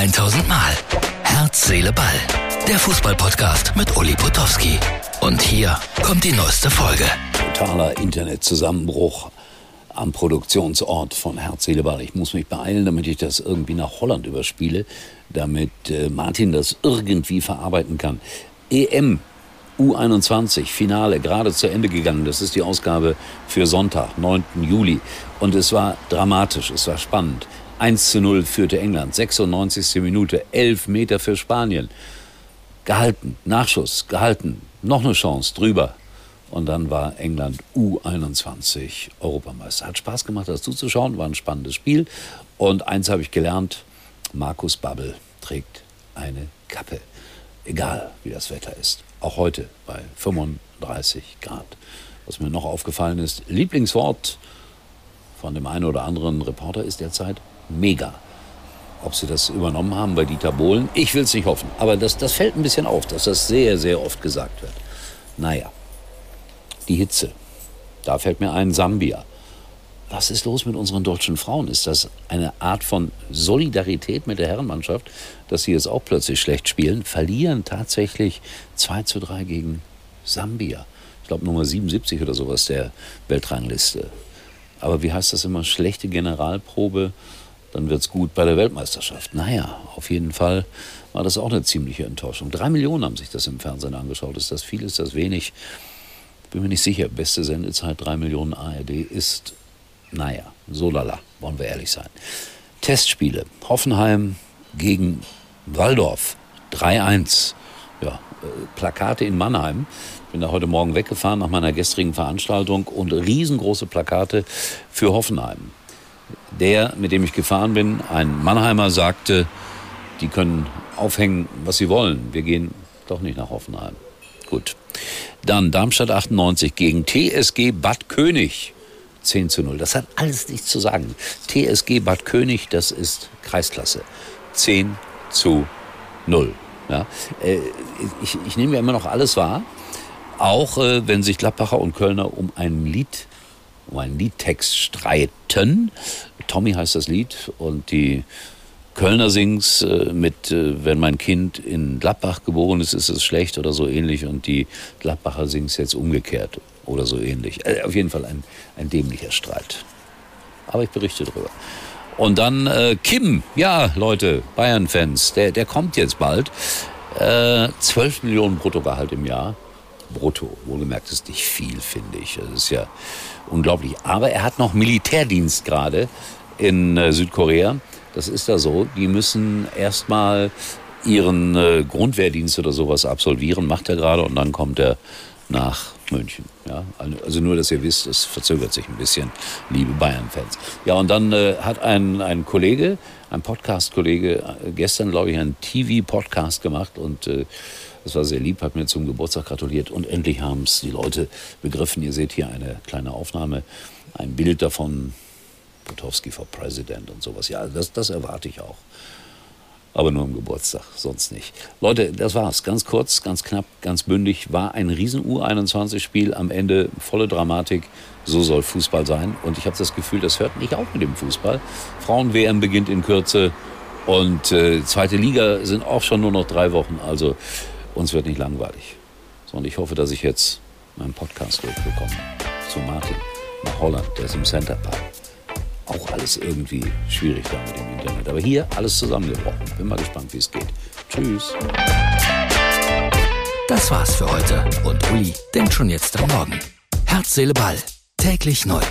1000 Mal. Herz, Seele, Ball. Der Fußballpodcast mit Uli Potowski. Und hier kommt die neueste Folge. Totaler Internetzusammenbruch am Produktionsort von Herz, Seele, Ball. Ich muss mich beeilen, damit ich das irgendwie nach Holland überspiele, damit äh, Martin das irgendwie verarbeiten kann. EM U21 Finale gerade zu Ende gegangen. Das ist die Ausgabe für Sonntag, 9. Juli. Und es war dramatisch, es war spannend. 1 zu 0 führte England, 96. Minute, 11 Meter für Spanien. Gehalten, Nachschuss, gehalten, noch eine Chance, drüber. Und dann war England U21 Europameister. Hat Spaß gemacht, das zuzuschauen, war ein spannendes Spiel. Und eins habe ich gelernt, Markus Babbel trägt eine Kappe. Egal, wie das Wetter ist. Auch heute bei 35 Grad. Was mir noch aufgefallen ist, Lieblingswort von dem einen oder anderen Reporter ist derzeit mega. Ob sie das übernommen haben bei Dieter Bohlen, ich will es nicht hoffen. Aber das, das fällt ein bisschen auf, dass das sehr, sehr oft gesagt wird. Naja, die Hitze. Da fällt mir ein Sambia. Was ist los mit unseren deutschen Frauen? Ist das eine Art von Solidarität mit der Herrenmannschaft, dass sie jetzt auch plötzlich schlecht spielen? Verlieren tatsächlich 2 zu 3 gegen Sambia. Ich glaube Nummer 77 oder sowas der Weltrangliste. Aber wie heißt das immer? Schlechte Generalprobe, dann wird es gut bei der Weltmeisterschaft. Naja, auf jeden Fall war das auch eine ziemliche Enttäuschung. Drei Millionen haben sich das im Fernsehen angeschaut. Ist das viel, ist das wenig? Bin mir nicht sicher. Beste Sendezeit, drei Millionen ARD ist naja, so lala, wollen wir ehrlich sein. Testspiele. Hoffenheim gegen Waldorf. 3-1. Ja, äh, Plakate in Mannheim. Bin da heute Morgen weggefahren nach meiner gestrigen Veranstaltung und riesengroße Plakate für Hoffenheim. Der, mit dem ich gefahren bin, ein Mannheimer, sagte, die können aufhängen, was sie wollen. Wir gehen doch nicht nach Hoffenheim. Gut. Dann Darmstadt 98 gegen TSG Bad König. 10 zu 0. Das hat alles nichts zu sagen. TSG Bad König, das ist Kreisklasse. 10 zu 0. Ja, äh, ich, ich nehme ja immer noch alles wahr, auch äh, wenn sich Gladbacher und Kölner um ein Lied, um einen Liedtext streiten. Tommy heißt das Lied und die Kölner sing's äh, mit Wenn mein Kind in Gladbach geboren ist, ist es schlecht oder so ähnlich und die Gladbacher sing's jetzt umgekehrt oder so ähnlich. Äh, auf jeden Fall ein, ein dämlicher Streit. Aber ich berichte darüber. Und dann äh, Kim, ja Leute, Bayern-Fans, der, der kommt jetzt bald. Äh, 12 Millionen Bruttogehalt im Jahr. Brutto, wohlgemerkt ist nicht viel, finde ich. Das ist ja unglaublich. Aber er hat noch Militärdienst gerade in äh, Südkorea. Das ist da so. Die müssen erstmal ihren äh, Grundwehrdienst oder sowas absolvieren, macht er gerade und dann kommt er nach München. Ja, also nur, dass ihr wisst, es verzögert sich ein bisschen, liebe Bayern-Fans. Ja, und dann äh, hat ein, ein Kollege, ein Podcast-Kollege, äh, gestern, glaube ich, einen TV-Podcast gemacht und äh, das war sehr lieb, hat mir zum Geburtstag gratuliert und endlich haben es die Leute begriffen. Ihr seht hier eine kleine Aufnahme, ein Bild davon, Potowski for President und sowas. Ja, das, das erwarte ich auch aber nur am Geburtstag, sonst nicht. Leute, das war's. Ganz kurz, ganz knapp, ganz bündig. War ein riesen U21-Spiel. Am Ende volle Dramatik. So soll Fußball sein. Und ich habe das Gefühl, das hört nicht auf mit dem Fußball. Frauen-WM beginnt in Kürze. Und äh, zweite Liga sind auch schon nur noch drei Wochen. Also uns wird nicht langweilig. So, und ich hoffe, dass ich jetzt meinen Podcast durchbekomme. Zu Martin nach Holland, der ist im Center Park auch alles irgendwie schwierig da mit dem Internet. Aber hier alles zusammengebrochen. Bin mal gespannt, wie es geht. Tschüss. Das war's für heute. Und Uli denkt schon jetzt am Morgen. Herz, Seele, Ball. Täglich neu.